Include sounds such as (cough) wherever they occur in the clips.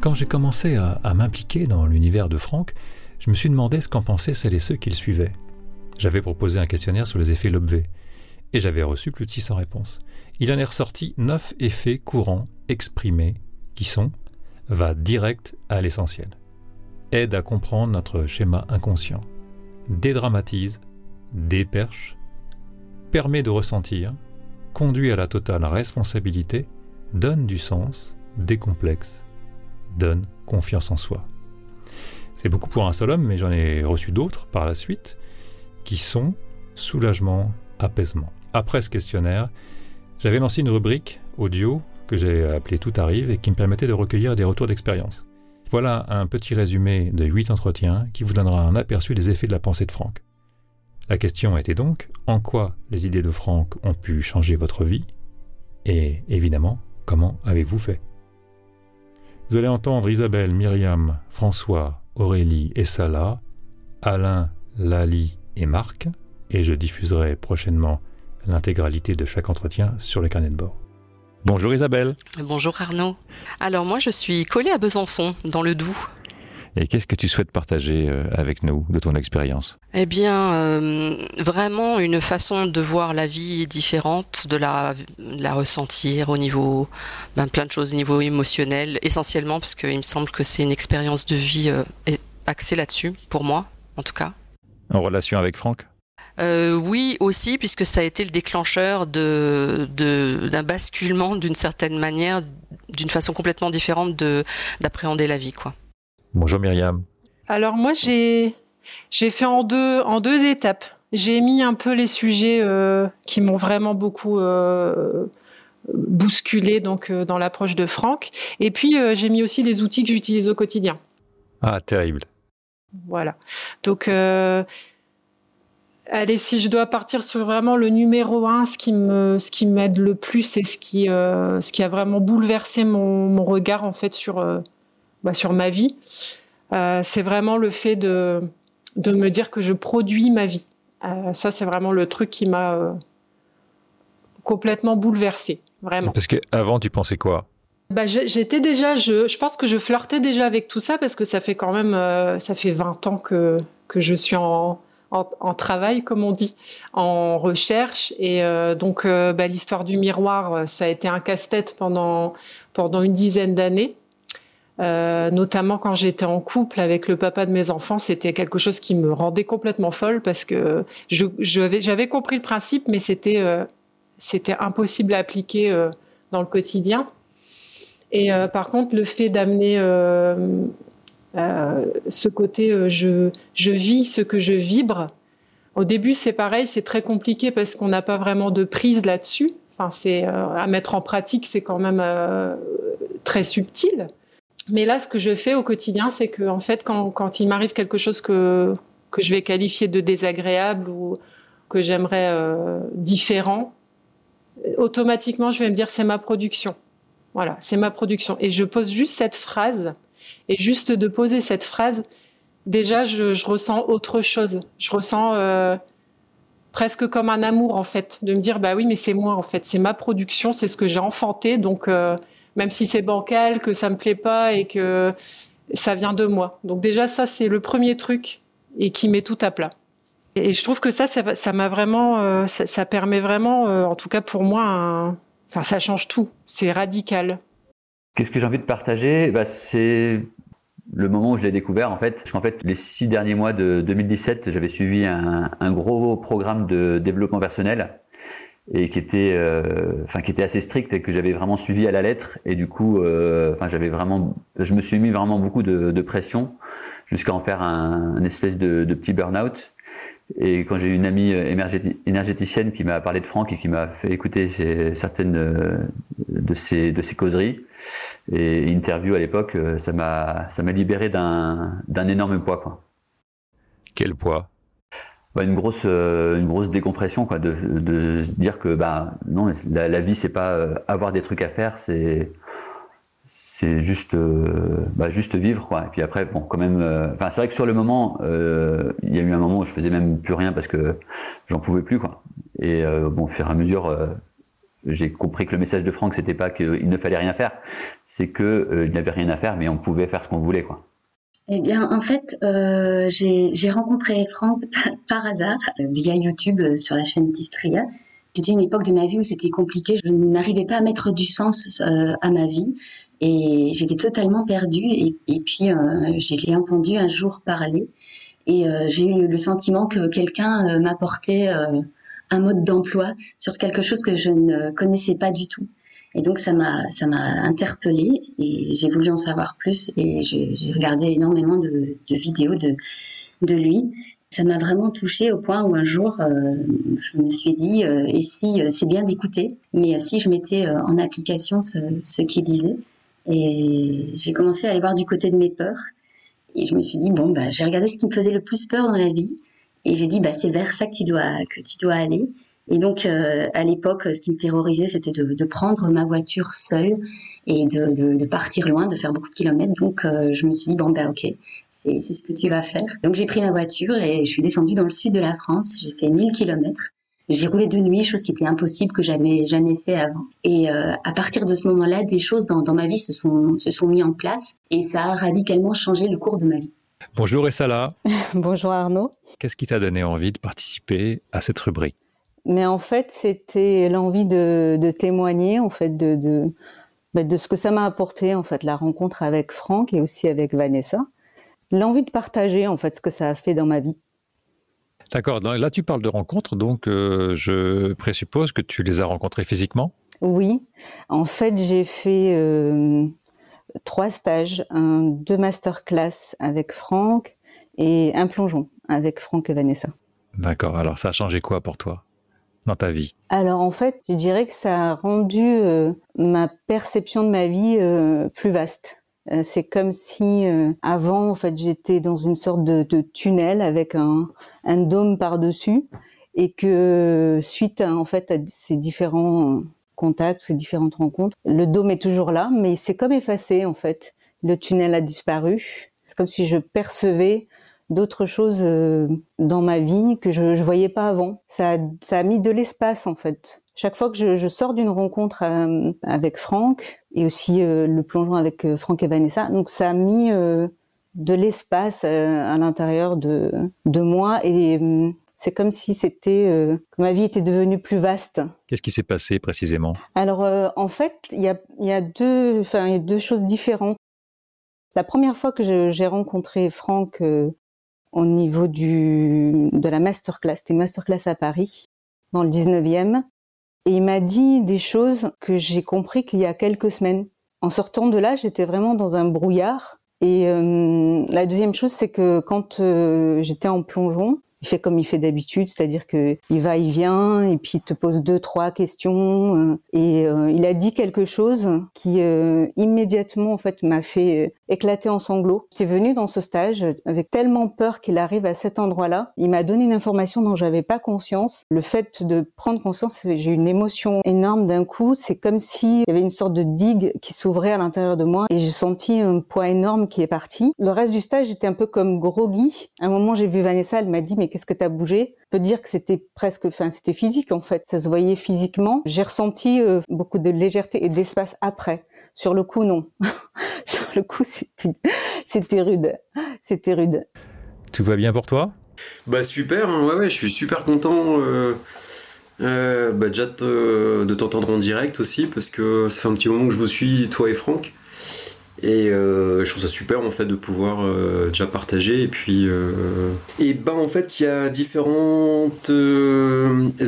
Quand j'ai commencé à, m'impliquer dans l'univers de Franck, je me suis demandé ce qu'en pensaient celles et ceux qui le suivaient. J'avais proposé un questionnaire sur les effets Lobvé, et j'avais reçu plus de 600 réponses. Il en est ressorti 9 effets courants exprimés qui sont va direct à l'essentiel, aide à comprendre notre schéma inconscient, dédramatise, déperche, permet de ressentir, conduit à la totale responsabilité, donne du sens, décomplexe, donne confiance en soi. C'est beaucoup pour un seul homme, mais j'en ai reçu d'autres par la suite, qui sont soulagement, apaisement. Après ce questionnaire, j'avais lancé une rubrique audio que j'ai appelée Tout arrive et qui me permettait de recueillir des retours d'expérience. Voilà un petit résumé de 8 entretiens qui vous donnera un aperçu des effets de la pensée de Franck. La question était donc en quoi les idées de Franck ont pu changer votre vie? Et évidemment comment avez-vous fait? Vous allez entendre Isabelle, Myriam, François, Aurélie et Salah, Alain, Lali et Marc et je diffuserai prochainement l'intégralité de chaque entretien sur le carnet de bord. Bonjour Isabelle. Bonjour Arnaud. Alors moi je suis collée à Besançon, dans le Doubs. Et qu'est-ce que tu souhaites partager euh, avec nous de ton expérience? Eh bien, euh, vraiment une façon de voir la vie différente, de la, la ressentir au niveau, ben, plein de choses au niveau émotionnel, essentiellement parce qu'il me semble que c'est une expérience de vie euh, axée là-dessus, pour moi en tout cas. En relation avec Franck? Euh, oui, aussi, puisque ça a été le déclencheur d'un de, basculement d'une certaine manière, d'une façon complètement différente d'appréhender la vie. Quoi. Bonjour Myriam. Alors moi, j'ai fait en deux, en deux étapes. J'ai mis un peu les sujets euh, qui m'ont vraiment beaucoup euh, bousculé donc, dans l'approche de Franck. Et puis, j'ai mis aussi les outils que j'utilise au quotidien. Ah, terrible. Voilà. Donc, Allez, si je dois partir sur vraiment le numéro un, ce qui me, ce qui m'aide le plus et ce qui, euh, ce qui a vraiment bouleversé mon, regard en fait sur, euh, bah, sur ma vie, euh, c'est vraiment le fait de, de me dire que je produis ma vie. ça, c'est vraiment le truc qui m'a complètement bouleversé, vraiment. Parce qu'avant, tu pensais quoi? Bah, j'étais déjà, je, je, pense que je flirtais déjà avec tout ça parce que ça fait quand même, ça fait 20 ans que, que je suis en, en, travail, comme on dit, en recherche. Et euh, donc, euh, bah, l'histoire du miroir, euh, ça a été un casse-tête pendant, pendant une dizaine d'années. Notamment quand j'étais en couple avec le papa de mes enfants, c'était quelque chose qui me rendait complètement folle parce que j'avais compris le principe, mais c'était c'était impossible à appliquer dans le quotidien. Et par contre, le fait d'amener euh, ce côté euh, je, je vis ce que je vibre. Au début, c'est pareil, c'est très compliqué parce qu'on n'a pas vraiment de prise là-dessus. Enfin, euh, à mettre en pratique, c'est quand même très subtil. Mais là, ce que je fais au quotidien, c'est que en fait, quand, il m'arrive quelque chose que, que je vais qualifier de désagréable ou que j'aimerais différent, automatiquement, je vais me dire c'est ma production. Voilà, c'est ma production. Et je pose juste cette phrase et juste de poser cette phrase, déjà, je, ressens autre chose. Je ressens euh, presque comme un amour, en fait, de me dire, bah oui, mais c'est moi, en fait, c'est ma production, c'est ce que j'ai enfanté. Donc, euh, même si c'est bancal, que ça me plaît pas et que ça vient de moi. Donc, déjà, ça, c'est le premier truc et qui met tout à plat. Et je trouve que ça, ça m'a vraiment, euh, ça, permet vraiment, en tout cas pour moi, enfin, ça change tout. C'est radical. Qu'est-ce que j'ai envie de partager? Bah, C'est le moment où je l'ai découvert en fait. Parce qu'en fait, les six derniers mois de 2017, j'avais suivi un, gros programme de développement personnel et qui était, euh, enfin, qui était assez strict et que j'avais vraiment suivi à la lettre. Et du coup, euh, enfin, j'avais vraiment, je me suis mis vraiment beaucoup de, pression jusqu'à en faire un, espèce de, de petit burn-out. Et quand j'ai eu une amie euh, énergéticienne qui m'a parlé de Franck et qui m'a fait écouter certaines de ses, de ses causeries et interviews à l'époque, ça m'a, libéré d'un énorme poids. Quoi. Quel poids? Bah, une grosse une grosse décompression quoi de, de se dire que bah non la, vie c'est pas avoir des trucs à faire c'est c'est juste euh, bah, juste vivre quoi. Et puis après bon quand même euh, enfin c'est vrai que sur le moment euh, il y a eu un moment où je faisais même plus rien parce que j'en pouvais plus quoi. Et bon au fur et à mesure j'ai compris que le message de Franck, c'était pas qu'il ne fallait rien faire, c'est euh, il n'avait rien à faire, mais on pouvait faire ce qu'on voulait, quoi. Eh bien, en fait, euh, j'ai rencontré Franck (laughs) par, hasard euh, via YouTube sur la chaîne Tistria. C'était une époque de ma vie où c'était compliqué. Je n'arrivais pas à mettre du sens à ma vie et j'étais totalement perdue. Et, puis, je l'ai entendu un jour parler et j'ai eu le sentiment que quelqu'un m'apportait un mode d'emploi sur quelque chose que je ne connaissais pas du tout. Et donc ça m'a ça m'a interpellée et j'ai voulu en savoir plus et j'ai regardé énormément de, vidéos de de lui. Ça m'a vraiment touchée au point où un jour euh, je me suis dit euh, et si euh, c'est bien d'écouter, mais si je mettais en application ce, ce qu'il disait et j'ai commencé à aller voir du côté de mes peurs et je me suis dit bon bah j'ai regardé ce qui me faisait le plus peur dans la vie et j'ai dit, bah, c'est vers ça que tu dois, que tu dois aller. Et donc, euh, à l'époque, ce qui me terrorisait, c'était de, de, prendre ma voiture seule et de, de, de, partir loin, de faire beaucoup de kilomètres. Donc, euh, je me suis dit, bon, bah, ok, c'est ce que tu vas faire. Donc, j'ai pris ma voiture et je suis descendue dans le sud de la France. J'ai fait 1000 kilomètres. J'ai roulé de nuit, chose qui était impossible, que j'avais jamais fait avant. Et euh, à partir de ce moment-là, des choses dans, dans ma vie se sont, se sont mis en place et ça a radicalement changé le cours de ma vie. Bonjour Essala. (laughs) Bonjour Arnaud. Qu'est-ce qui t'a donné envie de participer à cette rubrique? Mais en fait, c'était l'envie de, témoigner en fait de, bah, de, ce que ça m'a apporté en fait la rencontre avec Franck et aussi avec Vanessa. L'envie de partager en fait ce que ça a fait dans ma vie. D'accord. Là, tu parles de rencontres, donc euh, je présuppose que tu les as rencontrées physiquement? Oui. En fait, j'ai fait euh, trois stages, un, deux masterclass avec Franck et un plongeon avec Franck et Vanessa. D'accord. Alors ça a changé quoi pour toi? Dans ta vie? Alors en fait, je dirais que ça a rendu euh, ma perception de ma vie euh, plus vaste. Euh, c'est comme si avant, en fait, j'étais dans une sorte de, tunnel avec un, dôme par-dessus, et que suite à, en fait à ces différents contacts, ces différentes rencontres. Le dôme est toujours là, mais c'est comme effacé en fait. Le tunnel a disparu. C'est comme si je percevais d'autres choses euh, dans ma vie que je ne voyais pas avant. Ça a, ça a mis de l'espace en fait. Chaque fois que je, je sors d'une rencontre euh, avec Franck et aussi euh, le plongeon avec Franck et Vanessa, donc ça a mis de l'espace à l'intérieur de, de moi et c'est comme si c'était euh, ma vie était devenue plus vaste. Qu'est-ce qui s'est passé précisément? Alors euh, en fait, il y a, y a deux, y a deux choses différentes. La première fois que j'ai rencontré Franck euh, au niveau du de la masterclass, c'était une masterclass à Paris dans le 19e, et il m'a dit des choses que j'ai compris qu'il y a quelques semaines. En sortant de là, j'étais vraiment dans un brouillard. Et la deuxième chose, c'est que quand j'étais en plongeon, il fait comme il fait d'habitude, c'est-à-dire que il va, il vient, et puis il te pose deux, trois questions. Euh, et euh, il a dit quelque chose qui euh, immédiatement en fait m'a fait éclater en sanglots. J'étais venue dans ce stage avec tellement peur qu'il arrive à cet endroit-là. Il m'a donné une information dont j'avais pas conscience. Le fait de prendre conscience, j'ai une émotion énorme d'un coup. C'est comme s'il y avait une sorte de digue qui s'ouvrait à l'intérieur de moi, et j'ai senti un poids énorme qui est parti. Le reste du stage, j'étais un peu comme groggy. À un moment, j'ai vu Vanessa, elle m'a dit mais qu'est-ce que tu as bougé? Je peux dire que c'était presque, enfin c'était physique en fait, ça se voyait physiquement. J'ai ressenti euh, beaucoup de légèreté et d'espace après. Sur le coup, non. (laughs) Sur le coup, c'était rude. C'était rude. Tout va bien pour toi? Bah super, hein, ouais, ouais, je suis super content. Euh, euh, bah, déjà de t'entendre en direct aussi, parce que ça fait un petit moment que je vous suis, toi et Franck. Et euh, je trouve ça super en fait de pouvoir euh, déjà partager. Et puis, euh, et ben en fait, il y a différentes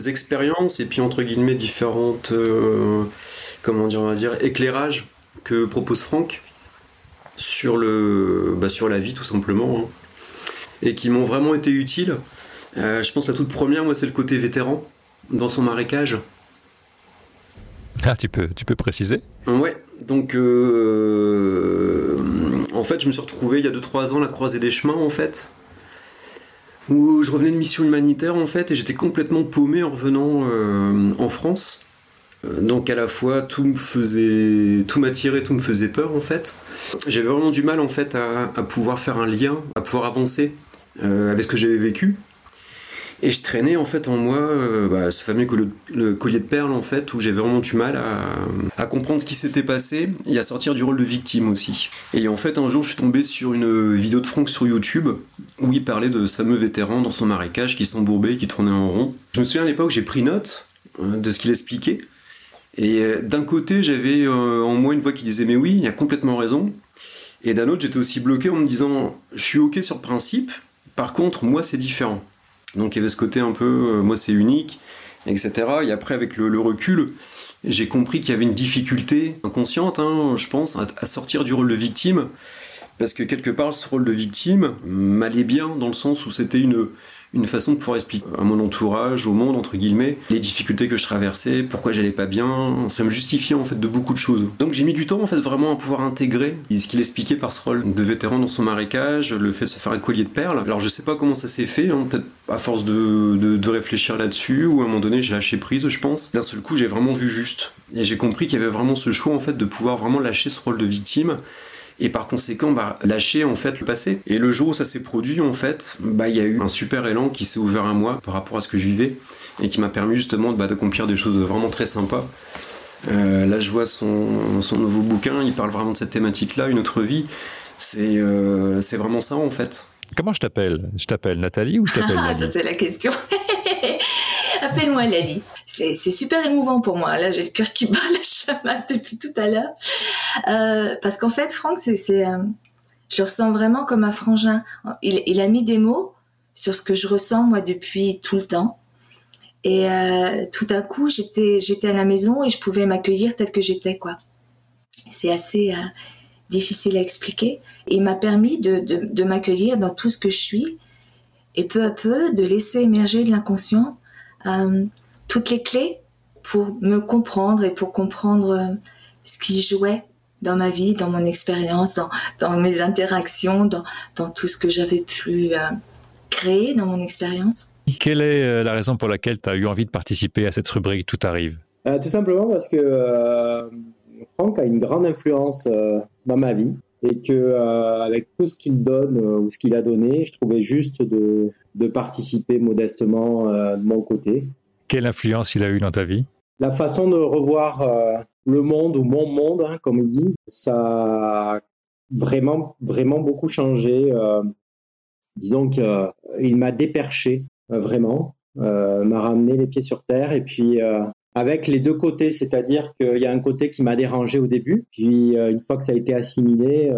expériences et puis entre guillemets différentes, comment dire, on va dire, éclairages que propose Franck sur le, bah, sur la vie tout simplement, hein. et qui m'ont vraiment été utiles. je pense que la toute première, moi, c'est le côté vétéran dans son marécage. (laughs) Ah, tu peux, tu peux préciser Ouais, donc euh, en fait, je me suis retrouvé il y a 2-3 ans à la croisée des chemins en fait, où je revenais de mission humanitaire en fait, et j'étais complètement paumé en revenant euh, en France. Euh, donc à la fois tout me faisait, tout m'attirait, tout me faisait peur en fait. J'avais vraiment du mal en fait à, pouvoir faire un lien, à pouvoir avancer avec ce que j'avais vécu. Et je traînais en fait en moi euh, bah, ce fameux collier, de perles en fait où j'avais vraiment du mal à, comprendre ce qui s'était passé et à sortir du rôle de victime aussi. Et en fait un jour je suis tombé sur une vidéo de Franck sur YouTube où il parlait de ce fameux vétéran dans son marécage qui s'embourbait, qui tournait en rond. Je me souviens à l'époque j'ai pris note euh, de ce qu'il expliquait. Et euh, d'un côté j'avais en moi une voix qui disait mais oui, il a complètement raison. Et d'un autre j'étais aussi bloqué en me disant je suis ok sur le principe, par contre moi c'est différent. Donc il y avait ce côté un peu, euh, moi c'est unique, etc. Et après avec le, recul, j'ai compris qu'il y avait une difficulté inconsciente, hein, je pense, à, sortir du rôle de victime. Parce que quelque part, ce rôle de victime m'allait bien dans le sens où c'était une, une façon de pouvoir expliquer à mon entourage, au monde, entre guillemets, les difficultés que je traversais, pourquoi j'allais pas bien. Ça me justifiait en fait de beaucoup de choses. Donc j'ai mis du temps en fait vraiment à pouvoir intégrer ce qu'il expliquait par ce rôle de vétéran dans son marécage, le fait de se faire un collier de perles. Alors je sais pas comment ça s'est fait, hein, peut-être à force de, de, réfléchir là-dessus, ou à un moment donné j'ai lâché prise, je pense. D'un seul coup j'ai vraiment vu juste. Et j'ai compris qu'il y avait vraiment ce choix en fait de pouvoir vraiment lâcher ce rôle de victime et par conséquent bah, lâcher en fait le passé. Et le jour où ça s'est produit en fait, bah il y a eu un super élan qui s'est ouvert à moi par rapport à ce que je vivais et qui m'a permis justement bah, d'accomplir des choses vraiment très sympas. Euh, là je vois son, son, nouveau bouquin, il parle vraiment de cette thématique-là, une autre vie. C'est euh, c'est vraiment ça en fait. Comment je t'appelle? Je t'appelle Nathalie ou je t'appelle (laughs) Ah, ça c'est la question. (laughs) Appelle-moi Lali. C'est super émouvant pour moi. Là, j'ai le cœur qui (laughs) bat la chamade depuis tout à l'heure. Euh, parce qu'en fait, Franck, euh, je le ressens vraiment comme un frangin. Il, a mis des mots sur ce que je ressens moi depuis tout le temps. Et euh, tout à coup, j'étais, à la maison et je pouvais m'accueillir tel que j'étais, quoi. C'est assez difficile à expliquer. Et il m'a permis de m'accueillir dans tout ce que je suis et peu à peu de laisser émerger de l'inconscient euh, toutes les clés pour me comprendre et pour comprendre euh, ce qui jouait dans ma vie, dans mon expérience, dans, mes interactions, dans, dans, tout ce que j'avais pu euh, créer dans mon expérience. Quelle est la raison pour laquelle tu as eu envie de participer à cette rubrique Tout arrive? Tout simplement parce que Franck a une grande influence dans ma vie et que avec tout ce qu'il donne ou ce qu'il a donné, je trouvais juste de, de participer modestement euh, de mon côté. Quelle influence il a eu dans ta vie? La façon de revoir euh, le monde ou mon monde, hein, comme il dit, ça a vraiment, vraiment beaucoup changé. Euh, disons qu'il m'a déperché vraiment, m'a ramené les pieds sur terre et puis avec les deux côtés, c'est-à-dire qu'il y a un côté qui m'a dérangé au début, puis une fois que ça a été assimilé,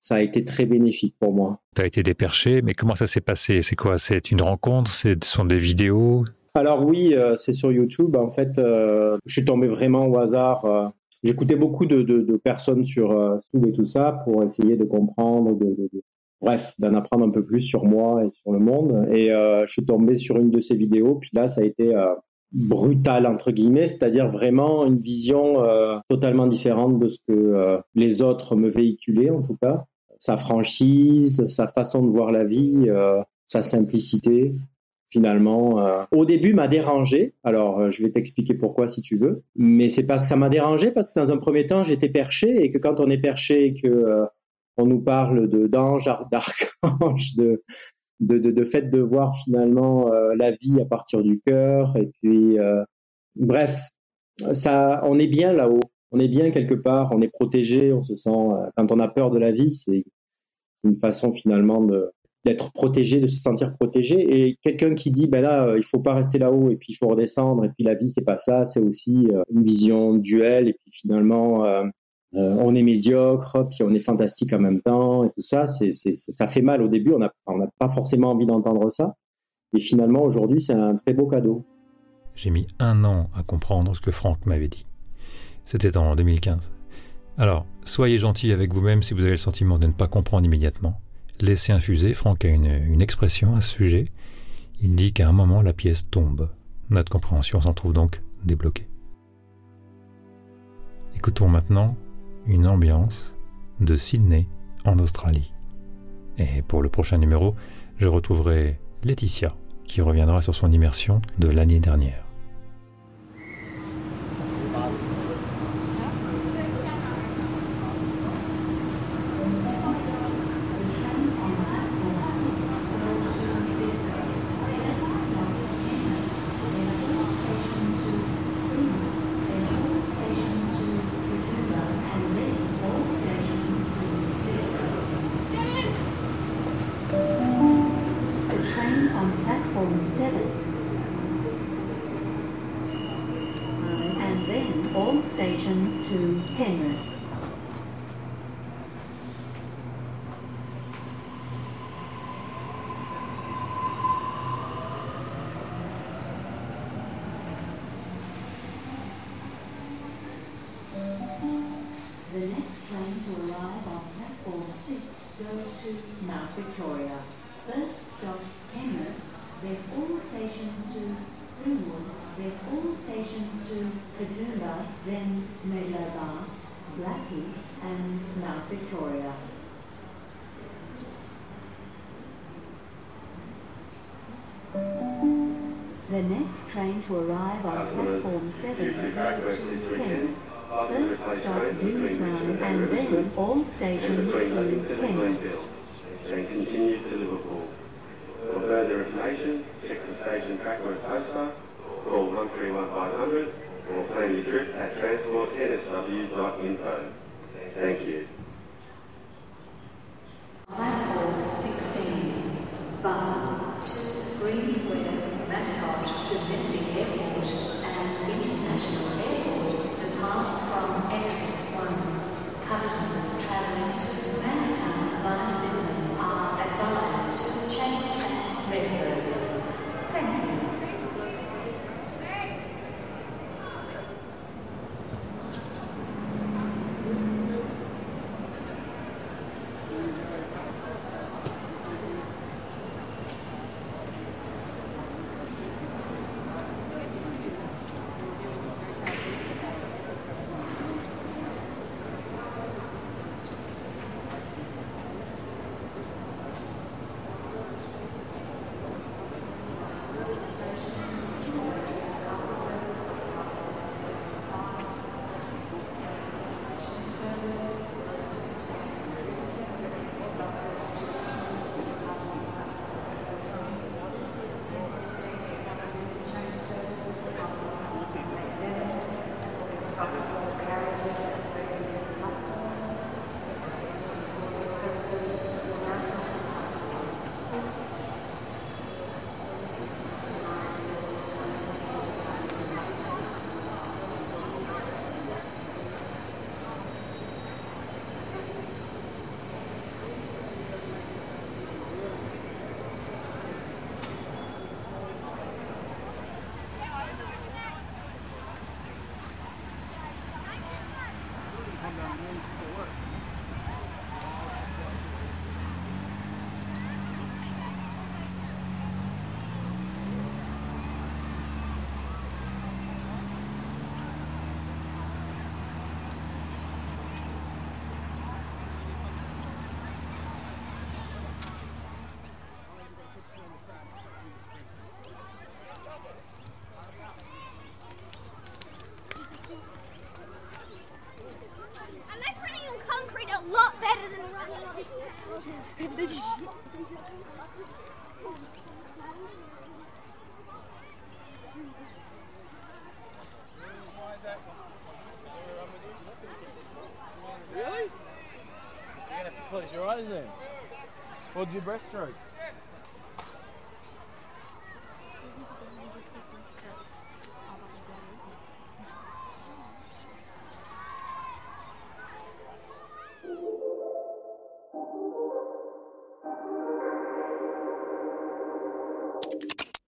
ça a été très bénéfique pour moi. Tu as été déperché, mais comment ça s'est passé? C'est quoi? C'est une rencontre? Ce sont des vidéos? Alors oui, euh, c'est sur YouTube. En fait, euh, je suis tombé vraiment au hasard. Euh, j'écoutais beaucoup de, personnes sur YouTube et tout ça pour essayer de comprendre, bref, d'en apprendre un peu plus sur moi et sur le monde. Et je suis tombé sur une de ces vidéos. Puis là, ça a été brutal entre guillemets, c'est-à-dire vraiment une vision totalement différente de ce que les autres me véhiculaient en tout cas sa franchise, sa façon de voir la vie, euh, sa simplicité. Finalement, euh, au début m'a dérangé. Alors, euh, je vais t'expliquer pourquoi si tu veux. Mais c'est parce que ça m'a dérangé parce que dans un premier temps, j'étais perché et que quand on est perché et que on nous parle de d'ange, d'archange, de de, de, de fait de voir finalement la vie à partir du cœur et puis bref, ça, on est bien là-haut on est bien quelque part, on est protégé, on se sent, euh, quand on a peur de la vie, c'est une façon finalement d'être protégé, de se sentir protégé. Et quelqu'un qui dit, ben là, euh, il faut pas rester là-haut et puis il faut redescendre et puis la vie c'est pas ça, c'est aussi euh, une vision duel et puis finalement on est médiocre puis on est fantastique en même temps et tout ça. Ça fait mal au début, on n'a pas forcément envie d'entendre ça. Et finalement aujourd'hui c'est un très beau cadeau. J'ai mis un an à comprendre ce que Franck m'avait dit. C'était en 2015. Alors, soyez gentil avec vous-même si vous avez le sentiment de ne pas comprendre immédiatement. Laissez infuser, Franck a une, expression à ce sujet. Il dit qu'à un moment la pièce tombe. Notre compréhension s'en trouve donc débloquée. Écoutons maintenant une ambiance de Sydney en Australie. Et pour le prochain numéro, je retrouverai Laetitia qui reviendra sur son immersion de l'année dernière. 7. And then all stations to Penrith. The next train to arrive on platform 6 goes to Mount Victoria. First stop Penrith, then all stations to Springwood, then all stations to Katoomba, then Meadowbar, Blackheath and Mount Victoria. The next train to arrive on platform 7 goes to Penrith. First stop Deeside and then all stations to Penrith. and continue to Liverpool. Further information, check the station Trackworth poster, call 131500 or plan your trip at transportnsw.info. Thank you. Platform 16. Buses to Green Square, Mascot, Domestic Airport and International Airport depart from exit 1. Customers travelling to Manston via Sydney are advised to Thank you. Really? You're gonna have to close your eyes then. Hold your breaststroke.